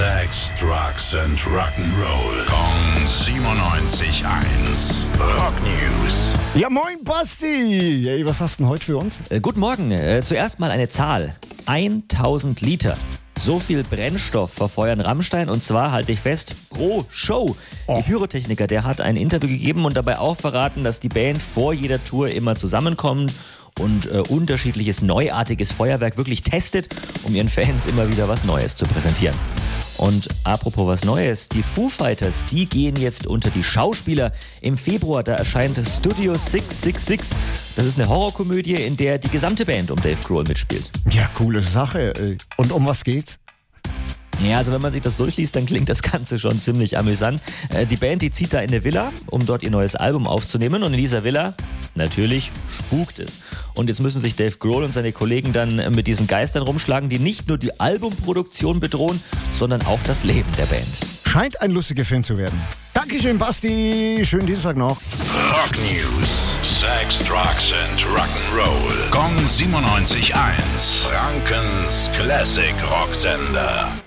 Sex, Drugs and Rock'n'Roll. Kong 97.1. Rock News. Ja, moin Basti! Ey, was hast du denn heute für uns? Äh, guten Morgen. Äh, zuerst mal eine Zahl. 1000 Liter. So viel Brennstoff verfeuern Rammstein und zwar, halte ich fest, pro Show. Der Pyrotechniker, der hat ein Interview gegeben und dabei auch verraten, dass die Band vor jeder Tour immer zusammenkommt und äh, unterschiedliches neuartiges Feuerwerk wirklich testet, um ihren Fans immer wieder was Neues zu präsentieren. Und apropos was Neues, die Foo Fighters, die gehen jetzt unter die Schauspieler. Im Februar, da erscheint Studio 666. Das ist eine Horrorkomödie, in der die gesamte Band um Dave Grohl mitspielt. Ja, coole Sache. Und um was geht's? Ja, also wenn man sich das durchliest, dann klingt das Ganze schon ziemlich amüsant. Äh, Die Band, die zieht da in eine Villa, um dort ihr neues Album aufzunehmen. Und in dieser Villa, natürlich, spukt es. Und jetzt müssen sich Dave Grohl und seine Kollegen dann äh, mit diesen Geistern rumschlagen, die nicht nur die Albumproduktion bedrohen, sondern auch das Leben der Band. Scheint ein lustiger Film zu werden. Dankeschön, Basti. Schönen Dienstag noch. Rock News. Sex, Drugs and Rock'n'Roll. Kong 97.1. Frankens Classic Rocksender.